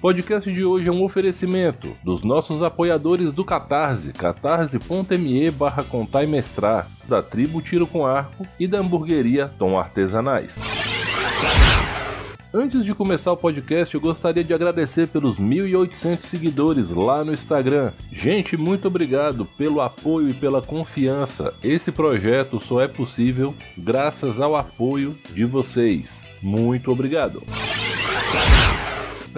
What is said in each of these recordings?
Podcast de hoje é um oferecimento dos nossos apoiadores do Catarse, catarse.me barra contar e mestrar, da tribo Tiro com Arco e da hamburgueria Tom Artesanais. Antes de começar o podcast, eu gostaria de agradecer pelos 1.800 seguidores lá no Instagram. Gente, muito obrigado pelo apoio e pela confiança. Esse projeto só é possível graças ao apoio de vocês. Muito obrigado.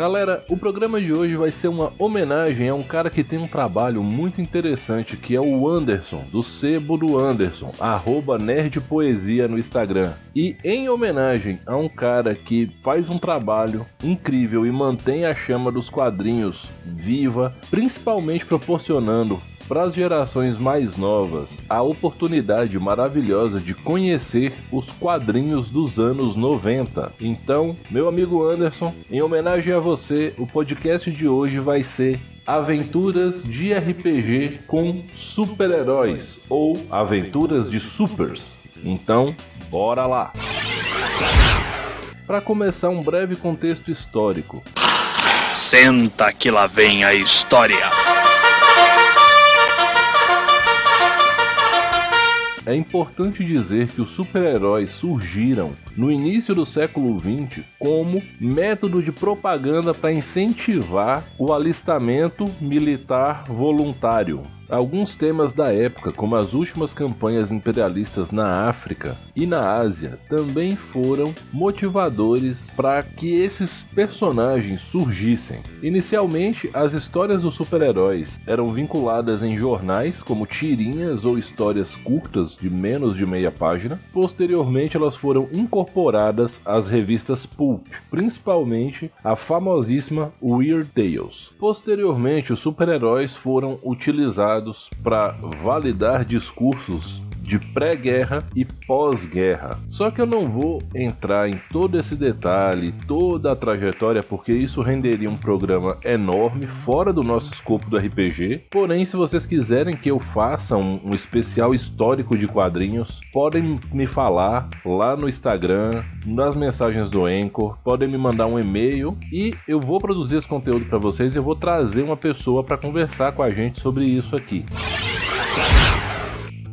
Galera, o programa de hoje vai ser uma homenagem a um cara que tem um trabalho muito interessante, que é o Anderson, do Sebo do Anderson, arroba nerdpoesia no Instagram. E em homenagem a um cara que faz um trabalho incrível e mantém a chama dos quadrinhos viva, principalmente proporcionando para as gerações mais novas a oportunidade maravilhosa de conhecer os quadrinhos dos anos 90. Então, meu amigo Anderson, em homenagem a você, o podcast de hoje vai ser Aventuras de RPG com super-heróis ou Aventuras de Supers. Então, bora lá! Para começar, um breve contexto histórico. Senta que lá vem a história. É importante dizer que os super-heróis surgiram no início do século XX como método de propaganda para incentivar o alistamento militar voluntário. Alguns temas da época, como as últimas campanhas imperialistas na África e na Ásia, também foram motivadores para que esses personagens surgissem. Inicialmente, as histórias dos super-heróis eram vinculadas em jornais como tirinhas ou histórias curtas de menos de meia página. Posteriormente, elas foram incorporadas às revistas pulp, principalmente a famosíssima Weird Tales. Posteriormente, os super-heróis foram utilizados para validar discursos de pré-guerra e pós-guerra. Só que eu não vou entrar em todo esse detalhe, toda a trajetória, porque isso renderia um programa enorme fora do nosso escopo do RPG. Porém, se vocês quiserem que eu faça um, um especial histórico de quadrinhos, podem me falar lá no Instagram, nas mensagens do Anchor, podem me mandar um e-mail e eu vou produzir esse conteúdo para vocês e eu vou trazer uma pessoa para conversar com a gente sobre isso aqui.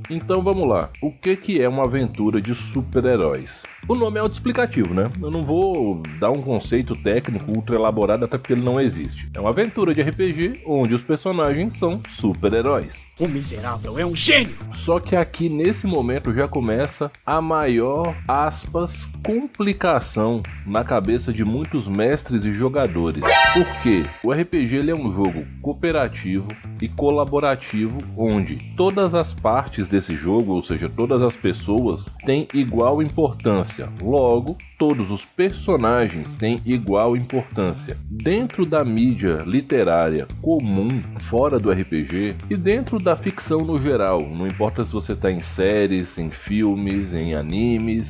Então vamos lá. O que, que é uma aventura de super-heróis? O nome é autoexplicativo, né? Eu não vou dar um conceito técnico ultra elaborado até porque ele não existe. É uma aventura de RPG onde os personagens são super-heróis. O miserável é um gênio! Só que aqui nesse momento já começa a maior, aspas, complicação na cabeça de muitos mestres e jogadores. Porque o RPG ele é um jogo cooperativo e colaborativo onde todas as partes desse jogo, ou seja, todas as pessoas, têm igual importância. Logo, todos os personagens têm igual importância. Dentro da mídia literária comum, fora do RPG e dentro da ficção no geral, não importa se você está em séries, em filmes, em animes,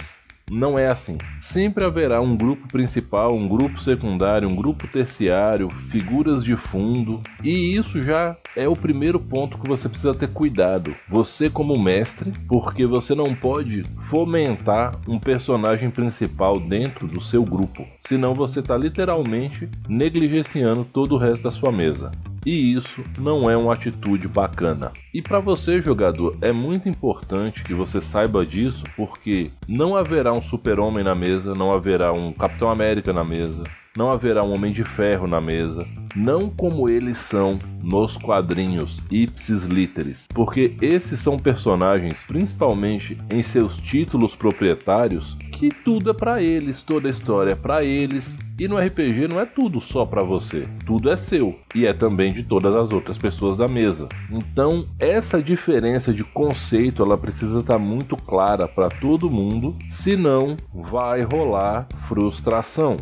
não é assim. Sempre haverá um grupo principal, um grupo secundário, um grupo terciário, figuras de fundo, e isso já é o primeiro ponto que você precisa ter cuidado. Você, como mestre, porque você não pode fomentar um personagem principal dentro do seu grupo, senão você está literalmente negligenciando todo o resto da sua mesa. E isso não é uma atitude bacana. E para você, jogador, é muito importante que você saiba disso, porque não haverá um Super-Homem na mesa, não haverá um Capitão América na mesa, não haverá um Homem de Ferro na mesa, não como eles são nos quadrinhos ipsis literis, porque esses são personagens, principalmente em seus títulos proprietários, que tudo é para eles, toda a história é para eles, e no RPG não é tudo só para você, tudo é seu e é também de todas as outras pessoas da mesa. Então, essa diferença de conceito ela precisa estar tá muito clara para todo mundo, senão vai rolar frustração.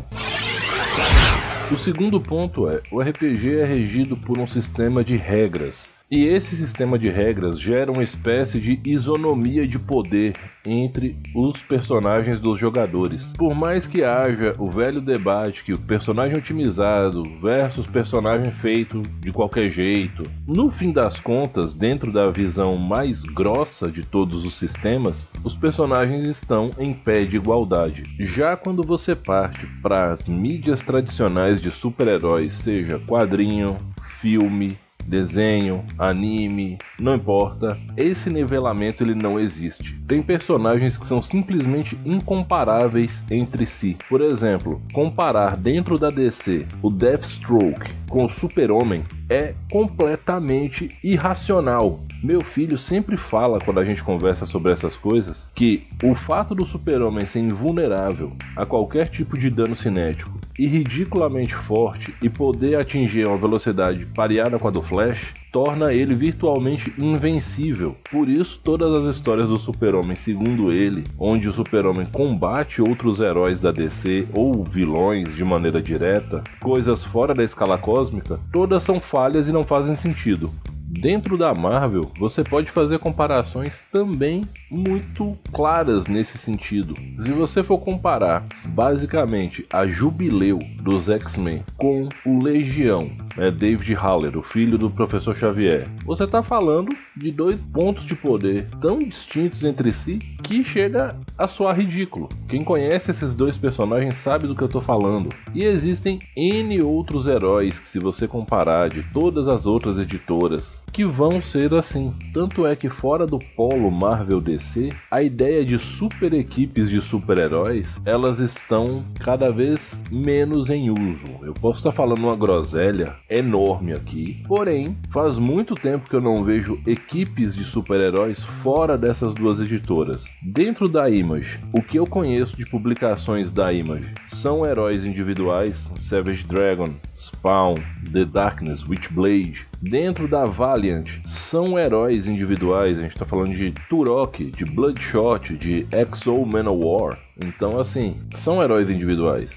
O segundo ponto é: o RPG é regido por um sistema de regras E esse sistema de regras gera uma espécie de isonomia de poder entre os personagens dos jogadores. Por mais que haja o velho debate que o personagem otimizado versus personagem feito de qualquer jeito, no fim das contas, dentro da visão mais grossa de todos os sistemas, os personagens estão em pé de igualdade. Já quando você parte para mídias tradicionais de super-heróis, seja quadrinho, filme, desenho, anime, não importa, esse nivelamento ele não existe. Tem personagens que são simplesmente incomparáveis entre si. Por exemplo, comparar dentro da DC o Deathstroke com o Super-Homem é completamente irracional. Meu filho sempre fala quando a gente conversa sobre essas coisas que o fato do Super-Homem ser invulnerável a qualquer tipo de dano cinético e ridiculamente forte e poder atingir uma velocidade pareada com a do Flash torna ele virtualmente invencível. Por isso, todas as histórias do Super-Homem, segundo ele, onde o Super-Homem combate outros heróis da DC ou vilões de maneira direta, coisas fora da escala cósmica, todas são falhas e não fazem sentido. Dentro da Marvel, você pode fazer comparações também muito claras nesse sentido. Se você for comparar basicamente a Jubileu dos X-Men com o Legião, né, David Haller, o filho do Professor Xavier, você está falando de dois pontos de poder tão distintos entre si que chega a soar ridículo. Quem conhece esses dois personagens sabe do que eu estou falando. E existem N outros heróis que, se você comparar de todas as outras editoras, que vão ser assim. Tanto é que fora do polo Marvel DC, a ideia de super equipes de super-heróis, elas estão cada vez menos em uso. Eu posso estar falando uma groselha enorme aqui, porém, faz muito tempo que eu não vejo equipes de super-heróis fora dessas duas editoras. Dentro da Image, o que eu conheço de publicações da Image são heróis individuais, Savage Dragon, Spawn, The Darkness, Witchblade. Dentro da Valiant são heróis individuais, a gente está falando de Turok, de Bloodshot, de Exo Manowar. Então, assim, são heróis individuais.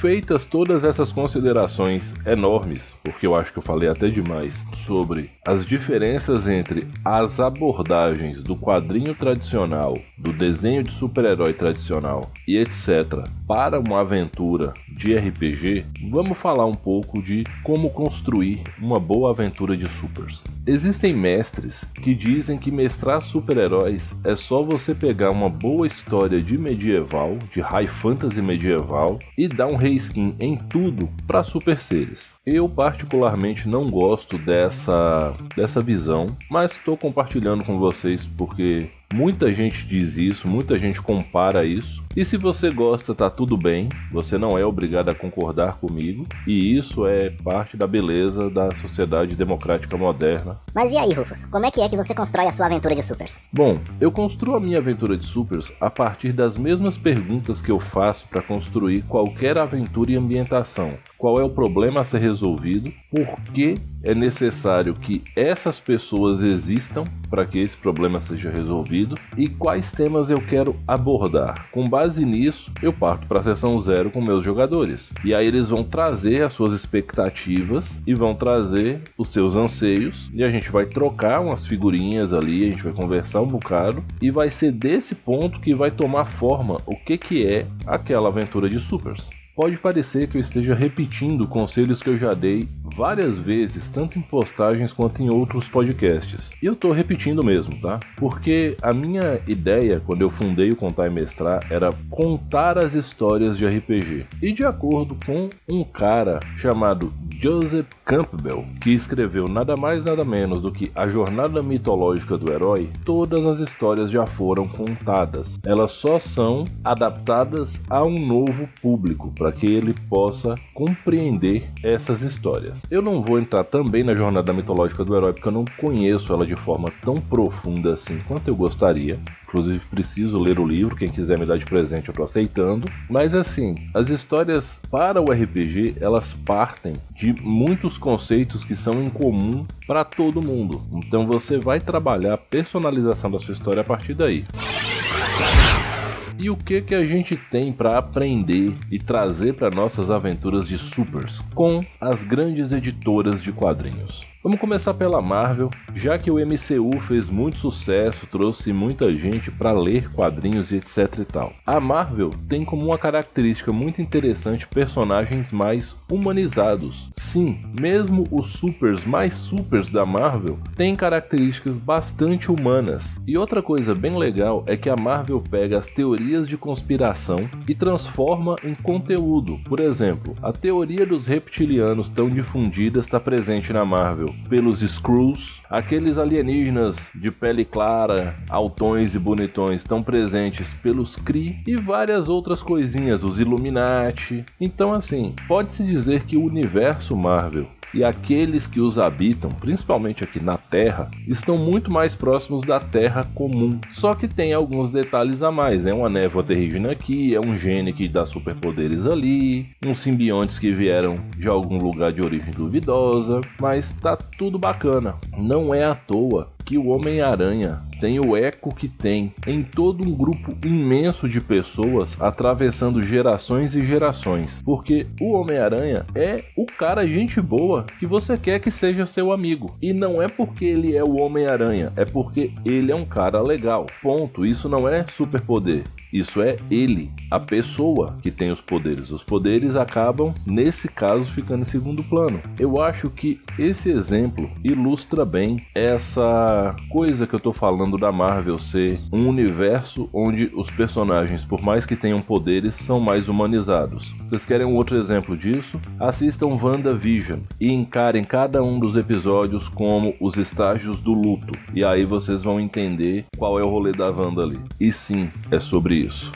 Feitas todas essas considerações enormes, porque eu acho que eu falei até demais, sobre as diferenças entre as abordagens do quadrinho tradicional, do desenho de super-herói tradicional e etc. para uma aventura de RPG, vamos falar um pouco de como construir uma boa aventura de supers. Existem mestres que dizem que mestrar super-heróis é só você pegar uma boa história de medieval, de high fantasy medieval, e dar um reskin em tudo para super seres. Eu particularmente não gosto dessa, dessa visão, mas estou compartilhando com vocês porque Muita gente diz isso, muita gente compara isso. E se você gosta, tá tudo bem. Você não é obrigado a concordar comigo. E isso é parte da beleza da sociedade democrática moderna. Mas e aí, Rufus? Como é que é que você constrói a sua aventura de supers? Bom, eu construo a minha aventura de supers a partir das mesmas perguntas que eu faço para construir qualquer aventura e ambientação. Qual é o problema a ser resolvido? Por que é necessário que essas pessoas existam para que esse problema seja resolvido e quais temas eu quero abordar. Com base nisso, eu parto para a sessão zero com meus jogadores. E aí eles vão trazer as suas expectativas e vão trazer os seus anseios e a gente vai trocar umas figurinhas ali, a gente vai conversar um bocado e vai ser desse ponto que vai tomar forma o que que é aquela aventura de supers. Pode parecer que eu esteja repetindo conselhos que eu já dei várias vezes, tanto em postagens quanto em outros podcasts. E eu tô repetindo mesmo, tá? Porque a minha ideia quando eu fundei o Contar e Mestrar era contar as histórias de RPG. E de acordo com um cara chamado Joseph Campbell, que escreveu nada mais nada menos do que A Jornada Mitológica do Herói, todas as histórias já foram contadas. Elas só são adaptadas a um novo público para que ele possa compreender essas histórias. Eu não vou entrar também na jornada mitológica do herói porque eu não conheço ela de forma tão profunda assim quanto eu gostaria. Inclusive preciso ler o livro, quem quiser me dar de presente eu tô aceitando. Mas assim, as histórias para o RPG, elas partem de muitos conceitos que são em comum para todo mundo. Então você vai trabalhar a personalização da sua história a partir daí. E o que que a gente tem para aprender e trazer para nossas aventuras de supers com as grandes editoras de quadrinhos? Vamos começar pela Marvel, já que o MCU fez muito sucesso, trouxe muita gente para ler quadrinhos e etc e tal. A Marvel tem como uma característica muito interessante personagens mais humanizados. Sim, mesmo os supers mais supers da Marvel têm características bastante humanas. E outra coisa bem legal é que a Marvel pega as teorias de conspiração e transforma em conteúdo. Por exemplo, a teoria dos reptilianos tão difundida está presente na Marvel pelos Skrulls, aqueles alienígenas de pele clara, altões e bonitões estão presentes pelos Kree e várias outras coisinhas, os Illuminati. Então assim, pode-se dizer que o universo Marvel e aqueles que os habitam, principalmente aqui na Terra, estão muito mais próximos da Terra comum. Só que tem alguns detalhes a mais: é uma névoa terrígena aqui, é um gene que dá superpoderes ali, uns simbiontes que vieram de algum lugar de origem duvidosa, mas tá tudo bacana. Não é à toa que o Homem-Aranha tem o eco que tem em todo um grupo imenso de pessoas atravessando gerações e gerações. Porque o Homem-Aranha é o cara gente boa que você quer que seja seu amigo. E não é porque ele é o Homem-Aranha, é porque ele é um cara legal. Ponto. Isso não é superpoder. Isso é ele, a pessoa que tem os poderes. Os poderes acabam, nesse caso, ficando em segundo plano. Eu acho que esse exemplo ilustra bem essa coisa que eu tô falando da Marvel ser um universo onde os personagens, por mais que tenham poderes, são mais humanizados. Vocês querem um outro exemplo disso? Assistam WandaVision e encarem cada um dos episódios como os estágios do luto. E aí vocês vão entender qual é o rolê da Wanda ali. E sim, é sobre isso.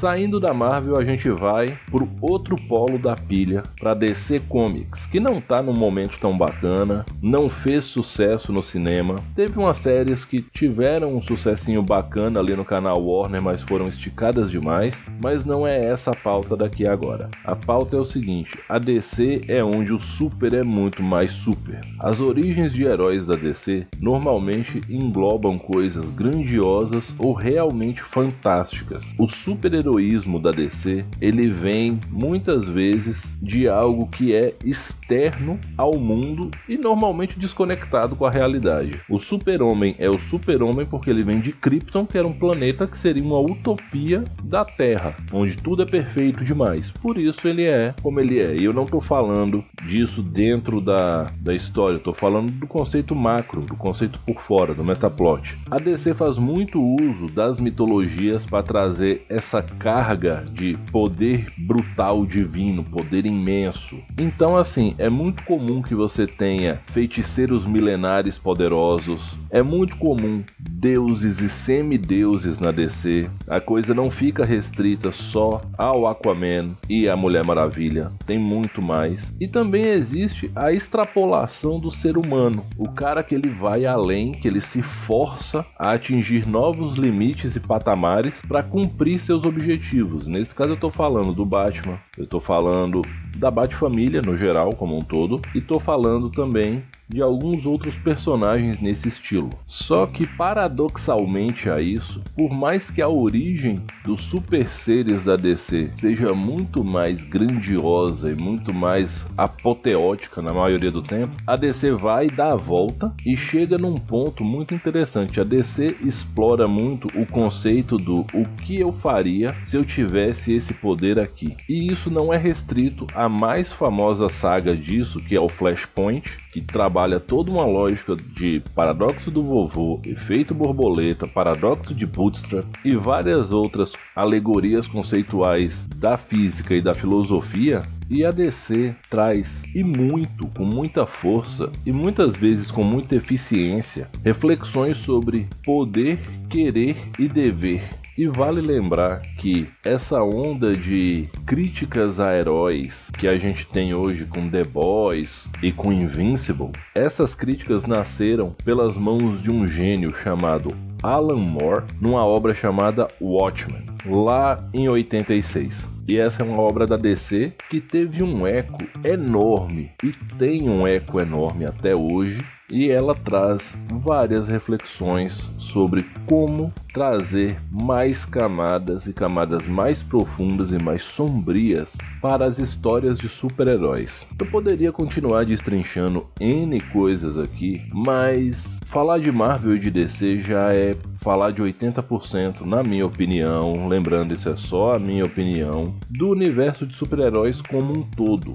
Saindo da Marvel, a gente vai pro outro polo da pilha, para DC Comics, que não tá num momento tão bacana, não fez sucesso no cinema. Teve umas séries que tiveram um sucessinho bacana ali no canal Warner, mas foram esticadas demais. Mas não é essa a pauta daqui agora. A pauta é o seguinte: a DC é onde o super é muito mais super. As origens de heróis da DC normalmente englobam coisas grandiosas ou realmente fantásticas. O super-herói heroísmo da DC, ele vem muitas vezes de algo que é externo ao mundo e normalmente desconectado com a realidade. O Super-Homem é o Super-Homem porque ele vem de Krypton, que era um planeta que seria uma utopia da Terra, onde tudo é perfeito demais. Por isso ele é como ele é. E eu não estou falando disso dentro da, da história, estou falando do conceito macro, do conceito por fora, do metaplot. A DC faz muito uso das mitologias para trazer essa carga de poder brutal divino, poder imenso. Então, assim, é muito comum que você tenha feiticeiros milenares poderosos, é muito comum deuses e semideuses na DC. A coisa não fica restrita só ao Aquaman e à Mulher Maravilha, tem muito mais. E também existe a extrapolação do ser humano, o cara que ele vai além, que ele se força a atingir novos limites e patamares para cumprir seus objetivos objetivos. Nesse caso eu estou falando do Batman, eu estou falando da Bat-família no geral, como um todo, e estou falando também de alguns outros personagens nesse estilo. Só que paradoxalmente a isso, por mais que a origem dos super seres da DC seja muito mais grandiosa e muito mais apoteótica na maioria do tempo, a DC vai dar a volta e chega num ponto muito interessante. A DC explora muito o conceito do o que eu faria se eu tivesse esse poder aqui. E isso não é restrito à mais famosa saga disso, que é o Flashpoint, que trabalha toda uma lógica de paradoxo do vovô, efeito borboleta, paradoxo de Bootstrap e várias outras alegorias conceituais da física e da filosofia e a DC traz, e muito, com muita força e muitas vezes com muita eficiência, reflexões sobre poder, querer e dever e vale lembrar que essa onda de críticas a heróis que a gente tem hoje com The Boys e com Invincible, essas críticas nasceram pelas mãos de um gênio chamado Alan Moore numa obra chamada Watchmen, lá em 86. E essa é uma obra da DC que teve um eco enorme e tem um eco enorme até hoje e ela traz várias reflexões sobre como trazer mais camadas e camadas mais profundas e mais sombrias para as histórias de super-heróis. Eu poderia continuar destrinchando N coisas aqui, mas falar de Marvel e de DC já é falar de 80%, na minha opinião, lembrando isso é só a minha opinião, do universo de super-heróis como um todo.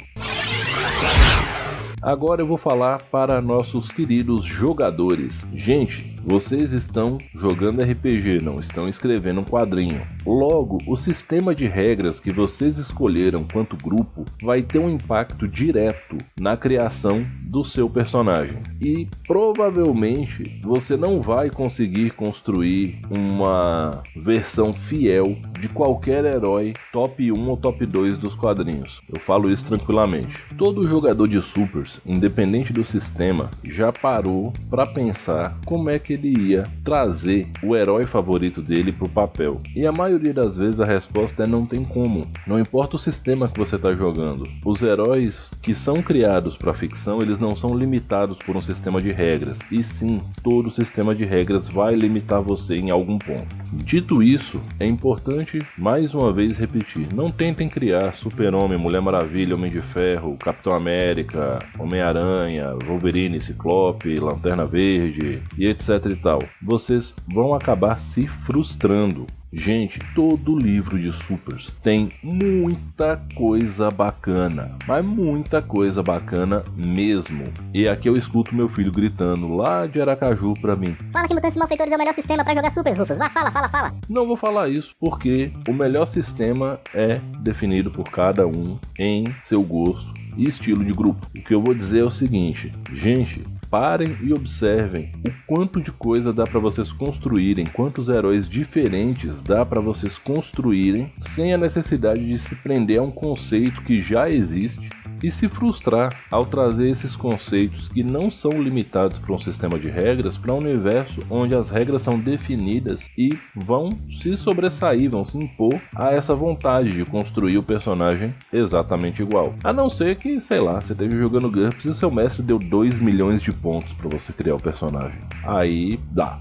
Agora eu vou falar para nossos queridos jogadores. Gente, vocês estão jogando RPG, não estão escrevendo um quadrinho. Logo, o sistema de regras que vocês escolheram quanto grupo vai ter um impacto direto na criação do seu personagem. E provavelmente você não vai conseguir construir uma versão fiel de qualquer herói top 1 ou top 2 dos quadrinhos. Eu falo isso tranquilamente. Todo jogador de supers, independente do sistema, já parou para pensar como é que ele ia trazer o herói favorito dele para o papel. E a maioria das vezes a resposta é não tem como. Não importa o sistema que você está jogando. Os heróis que são criados para ficção, eles não são limitados por um sistema de regras. E sim, todo sistema de regras vai limitar você em algum ponto. Dito isso, é importante mais uma vez repetir: não tentem criar Super-Homem, Mulher Maravilha, Homem de Ferro, Capitão América, Homem-Aranha, Wolverine, Ciclope, Lanterna Verde e etc e tal. Vocês vão acabar se frustrando. Gente, todo livro de supers tem muita coisa bacana, mas muita coisa bacana mesmo. E aqui eu escuto meu filho gritando lá de Aracaju pra mim. Fala que Mutantes Malfeitores é o melhor sistema para jogar supers, Rufus. Vai, fala, fala, fala. Não vou falar isso porque o melhor sistema é definido por cada um em seu gosto e estilo de grupo. O que eu vou dizer é o seguinte, gente, parem e observem o quanto de coisa dá para vocês construírem, quantos heróis diferentes dá para vocês construírem sem a necessidade de se prender a um conceito que já existe e se frustrar ao trazer esses conceitos que não são limitados para um sistema de regras para um universo onde as regras são definidas e vão se sobressair, vão se impor a essa vontade de construir o personagem exatamente igual. A não ser que, sei lá, você esteja jogando GURPS e o seu mestre deu 2 milhões de pontos para você criar o personagem. Aí dá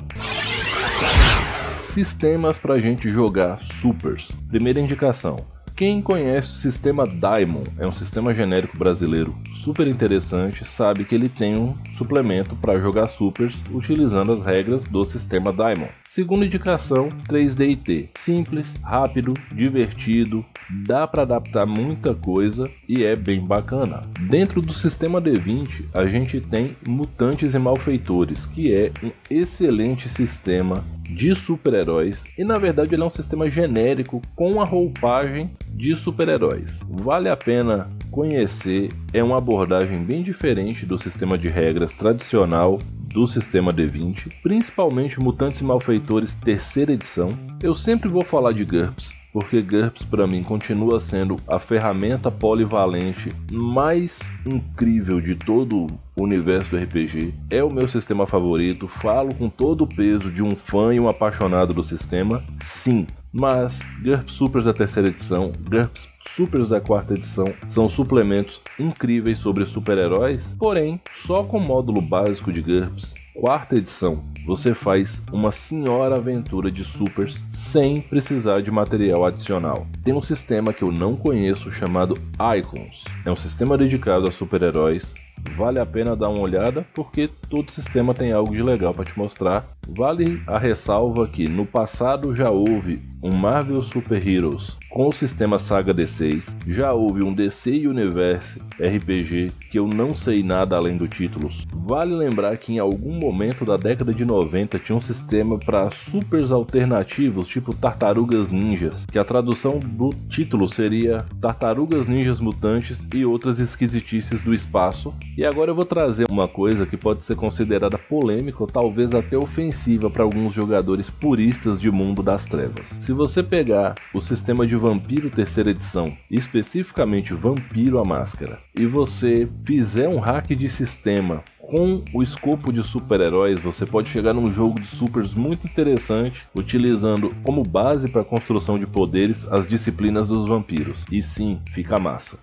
sistemas para gente jogar supers. Primeira indicação: quem conhece o sistema Daimon, é um sistema genérico brasileiro super interessante, sabe que ele tem um suplemento para jogar supers utilizando as regras do sistema Daimon. Segunda indicação, 3DT. Simples, rápido, divertido, dá para adaptar muita coisa e é bem bacana. Dentro do sistema D20, a gente tem Mutantes e Malfeitores, que é um excelente sistema de super-heróis e na verdade ele é um sistema genérico com a roupagem de super-heróis. Vale a pena conhecer, é uma abordagem bem diferente do sistema de regras tradicional do sistema D20, principalmente Mutantes e Malfeitores terceira edição. Eu sempre vou falar de GURPS, porque GURPS para mim continua sendo a ferramenta polivalente mais incrível de todo o universo do RPG. É o meu sistema favorito, falo com todo o peso de um fã e um apaixonado do sistema. Sim, mas GURPS Supers da terceira edição, GURPS Supers da quarta edição são suplementos incríveis sobre super-heróis, porém, só com o módulo básico de GURPS, quarta edição, você faz uma senhora aventura de supers sem precisar de material adicional. Tem um sistema que eu não conheço chamado Icons. É um sistema dedicado a super-heróis vale a pena dar uma olhada porque todo sistema tem algo de legal para te mostrar. Vale a ressalva que no passado já houve um Marvel Super Heroes com o sistema Saga D6, já houve um DC Universe RPG que eu não sei nada além do título. Vale lembrar que em algum momento da década de 90 tinha um sistema para supers alternativos, tipo Tartarugas Ninjas, que a tradução do título seria Tartarugas Ninjas Mutantes e outras esquisitices do espaço. E agora eu vou trazer uma coisa que pode ser considerada polêmica ou talvez até ofensiva para alguns jogadores puristas de mundo das trevas. Se você pegar o sistema de Vampiro terceira edição, especificamente Vampiro a Máscara, e você fizer um hack de sistema com o escopo de super-heróis, você pode chegar num jogo de supers muito interessante, utilizando como base para a construção de poderes as disciplinas dos vampiros. E sim, fica massa.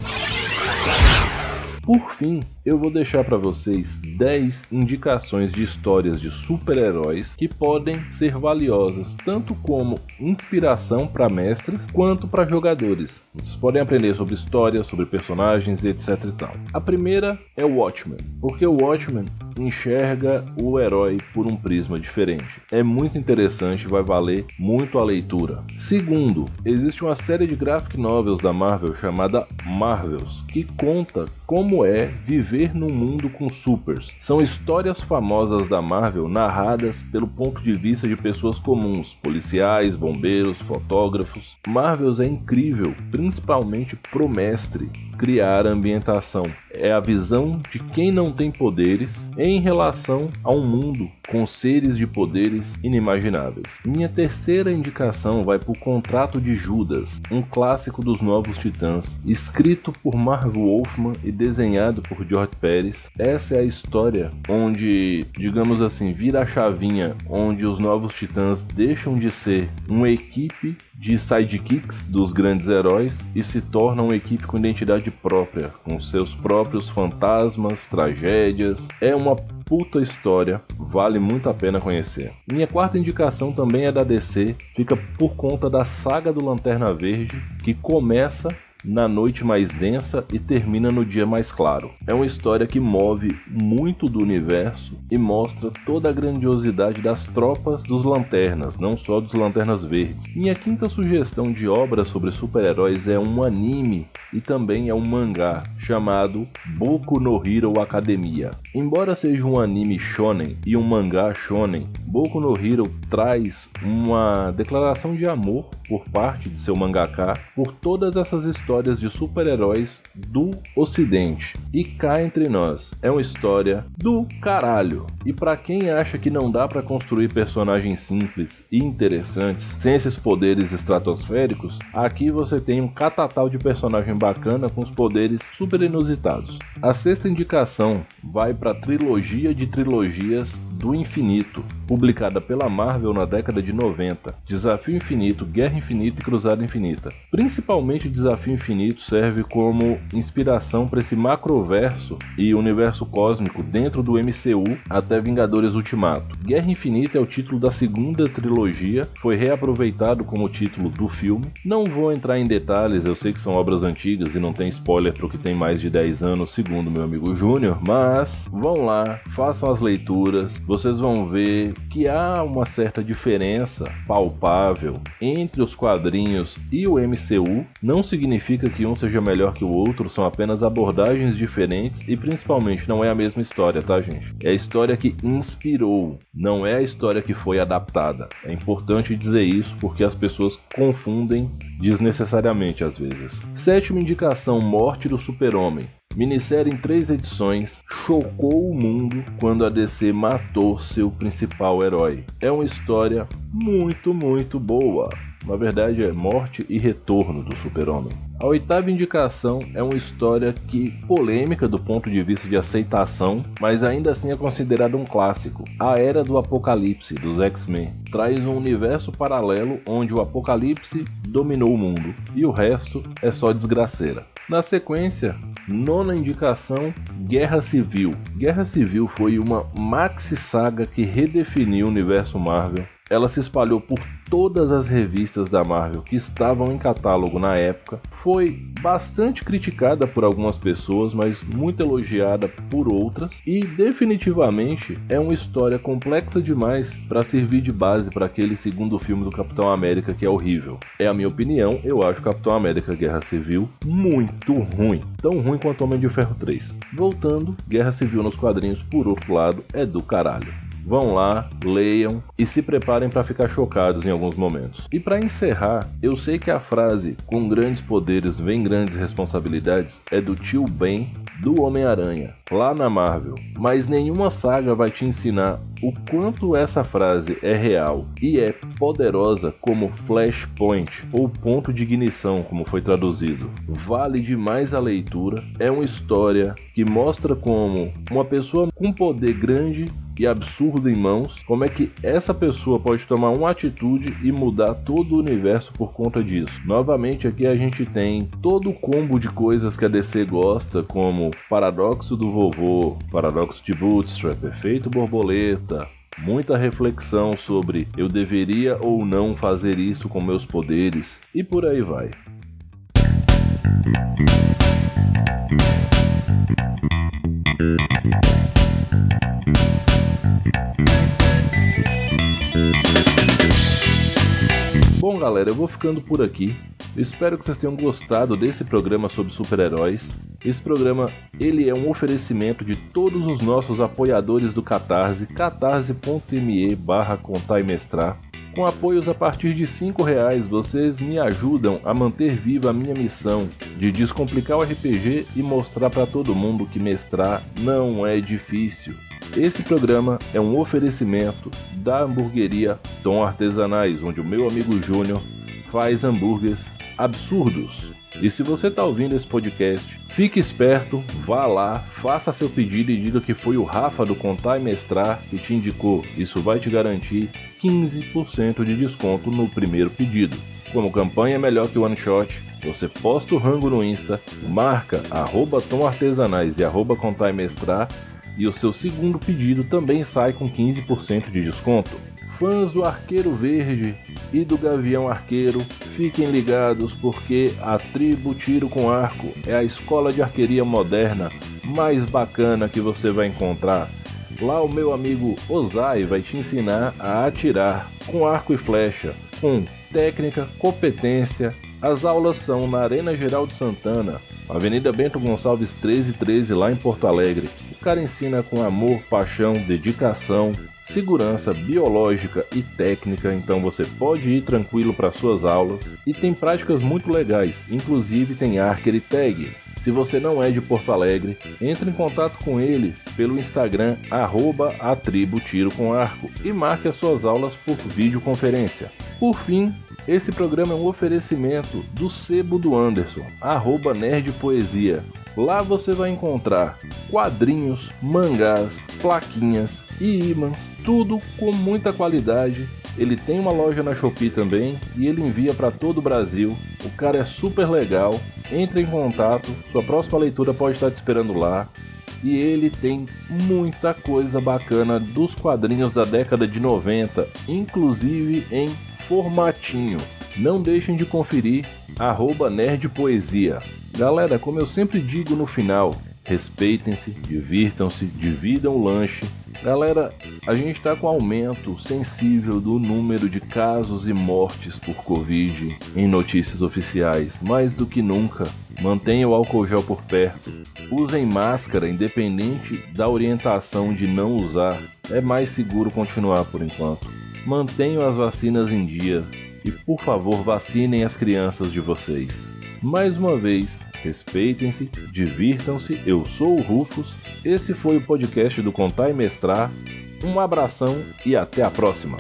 Por fim, eu vou deixar para vocês 10 indicações de histórias de super-heróis que podem ser valiosas tanto como inspiração para mestres quanto para jogadores. Vocês podem aprender sobre história, sobre personagens, etc. A primeira é o Watchmen, porque o Watchmen enxerga o herói por um prisma diferente. É muito interessante, vai valer muito a leitura. Segundo, existe uma série de graphic novels da Marvel chamada Marvels, que conta como é viver num mundo com supers. São histórias famosas da Marvel narradas pelo ponto de vista de pessoas comuns, policiais, bombeiros, fotógrafos. Marvels é incrível, principalmente pro mestre criar a ambientação. É a visão de quem não tem poderes em relação a um mundo com seres de poderes inimagináveis. Minha terceira indicação vai para o Contrato de Judas, um clássico dos Novos Titãs, escrito por Marv Wolfman e desenhado por George Pérez. Essa é a história onde, digamos assim, vira a chavinha onde os Novos Titãs deixam de ser uma equipe de sidekicks dos grandes heróis e se tornam uma equipe com identidade própria, com seus próprios fantasmas, tragédias. É uma puta história, vale muito a pena conhecer. Minha quarta indicação também é da DC, fica por conta da saga do Lanterna Verde, que começa na noite mais densa e termina no dia mais claro. É uma história que move muito do universo e mostra toda a grandiosidade das tropas dos lanternas, não só dos lanternas verdes. Minha quinta sugestão de obra sobre super-heróis é um anime e também é um mangá chamado Boku no Hero Academia. Embora seja um anime shonen e um mangá shonen, Boku no Hero traz uma declaração de amor por parte de seu mangaka por todas essas histórias de super-heróis do ocidente. E cá entre nós, é uma história do caralho. E para quem acha que não dá para construir personagens simples e interessantes sem esses poderes estratosféricos, aqui você tem um catatal de personagem bacana com os poderes super inusitados. A sexta indicação vai para a trilogia de trilogias do Infinito, publicada pela Marvel na década de 90. Desafio Infinito, Guerra Infinita e Cruzada Infinita. Principalmente Desafio Infinito serve como inspiração para esse macroverso e universo cósmico dentro do MCU até Vingadores Ultimato. Guerra Infinita é o título da segunda trilogia, foi reaproveitado como título do filme. Não vou entrar em detalhes, eu sei que são obras antigas e não tem spoiler para o que tem mais de 10 anos, segundo meu amigo Júnior, mas vão lá, façam as leituras, vocês vão ver que há uma certa diferença palpável entre os quadrinhos e o MCU. Não significa que um seja melhor que o outro, são apenas abordagens diferentes e principalmente não é a mesma história, tá, gente? É a história que inspirou, não é a história que foi adaptada. É importante dizer isso porque as pessoas confundem desnecessariamente às vezes. Sétima indicação: Morte do Super-Homem. Minissérie em três edições chocou o mundo quando a DC matou seu principal herói. É uma história muito, muito boa. Na verdade, é morte e retorno do Super-Homem. A oitava indicação é uma história que polêmica do ponto de vista de aceitação, mas ainda assim é considerada um clássico. A Era do Apocalipse dos X-Men traz um universo paralelo onde o Apocalipse dominou o mundo e o resto é só desgraceira. Na sequência, nona indicação, Guerra Civil. Guerra Civil foi uma maxi saga que redefiniu o universo Marvel. Ela se espalhou por todas as revistas da Marvel que estavam em catálogo na época. Foi bastante criticada por algumas pessoas, mas muito elogiada por outras. E definitivamente é uma história complexa demais para servir de base para aquele segundo filme do Capitão América que é horrível. É a minha opinião, eu acho Capitão América Guerra Civil muito ruim. Tão ruim quanto Homem de Ferro 3. Voltando, Guerra Civil nos quadrinhos, por outro lado, é do caralho. Vão lá, leiam e se preparem para ficar chocados em alguns momentos. E para encerrar, eu sei que a frase com grandes poderes vem grandes responsabilidades é do tio Ben do Homem-Aranha, lá na Marvel, mas nenhuma saga vai te ensinar o quanto essa frase é real e é poderosa como flashpoint ou ponto de ignição, como foi traduzido. Vale demais a leitura, é uma história que mostra como uma pessoa com poder grande e absurdo em mãos, como é que essa pessoa pode tomar uma atitude e mudar todo o universo por conta disso? Novamente, aqui a gente tem todo o combo de coisas que a DC gosta, como Paradoxo do Vovô, Paradoxo de Bootstrap, Efeito Borboleta, muita reflexão sobre eu deveria ou não fazer isso com meus poderes e por aí vai. Galera, eu vou ficando por aqui. Espero que vocês tenham gostado desse programa sobre super-heróis. Esse programa ele é um oferecimento de todos os nossos apoiadores do Catarse, catarse.me barra com apoios a partir de R$ reais, vocês me ajudam a manter viva a minha missão de descomplicar o RPG e mostrar para todo mundo que mestrar não é difícil. Esse programa é um oferecimento da hamburgueria Tom Artesanais, onde o meu amigo Júnior faz hambúrgueres absurdos. E se você está ouvindo esse podcast, fique esperto, vá lá, faça seu pedido e diga que foi o Rafa do Contar e Mestrar que te indicou. Isso vai te garantir 15% de desconto no primeiro pedido. Como campanha é melhor que one shot, você posta o rango no Insta, marca arroba Tom Artesanais e arroba Contar e Mestrar e o seu segundo pedido também sai com 15% de desconto. Fãs do Arqueiro Verde e do Gavião Arqueiro, fiquem ligados porque a tribo Tiro com Arco é a escola de arqueria moderna mais bacana que você vai encontrar. Lá o meu amigo Ozai vai te ensinar a atirar com arco e flecha, com técnica, competência. As aulas são na Arena Geral de Santana, Avenida Bento Gonçalves 1313 lá em Porto Alegre. O cara ensina com amor, paixão, dedicação, segurança biológica e técnica, então você pode ir tranquilo para suas aulas e tem práticas muito legais, inclusive tem Archer e Tag. Se você não é de Porto Alegre, entre em contato com ele pelo Instagram arroba com arco e marque as suas aulas por videoconferência. Por fim, esse programa é um oferecimento do Sebo do Anderson, arroba Nerd Poesia. Lá você vai encontrar quadrinhos, mangás, plaquinhas e imãs, tudo com muita qualidade. Ele tem uma loja na Shopee também e ele envia para todo o Brasil. O cara é super legal. Entre em contato, sua próxima leitura pode estar te esperando lá. E ele tem muita coisa bacana dos quadrinhos da década de 90, inclusive em formatinho. Não deixem de conferir arroba nerdpoesia. Galera, como eu sempre digo no final, respeitem-se, divirtam-se, dividam o lanche. Galera, a gente está com aumento sensível do número de casos e mortes por Covid em notícias oficiais. Mais do que nunca, mantenha o álcool gel por perto. Usem máscara, independente da orientação de não usar. É mais seguro continuar por enquanto. Mantenham as vacinas em dia e, por favor, vacinem as crianças de vocês. Mais uma vez, respeitem-se, divirtam-se. Eu sou o Rufus. Esse foi o podcast do Contar e Mestrar. Um abração e até a próxima.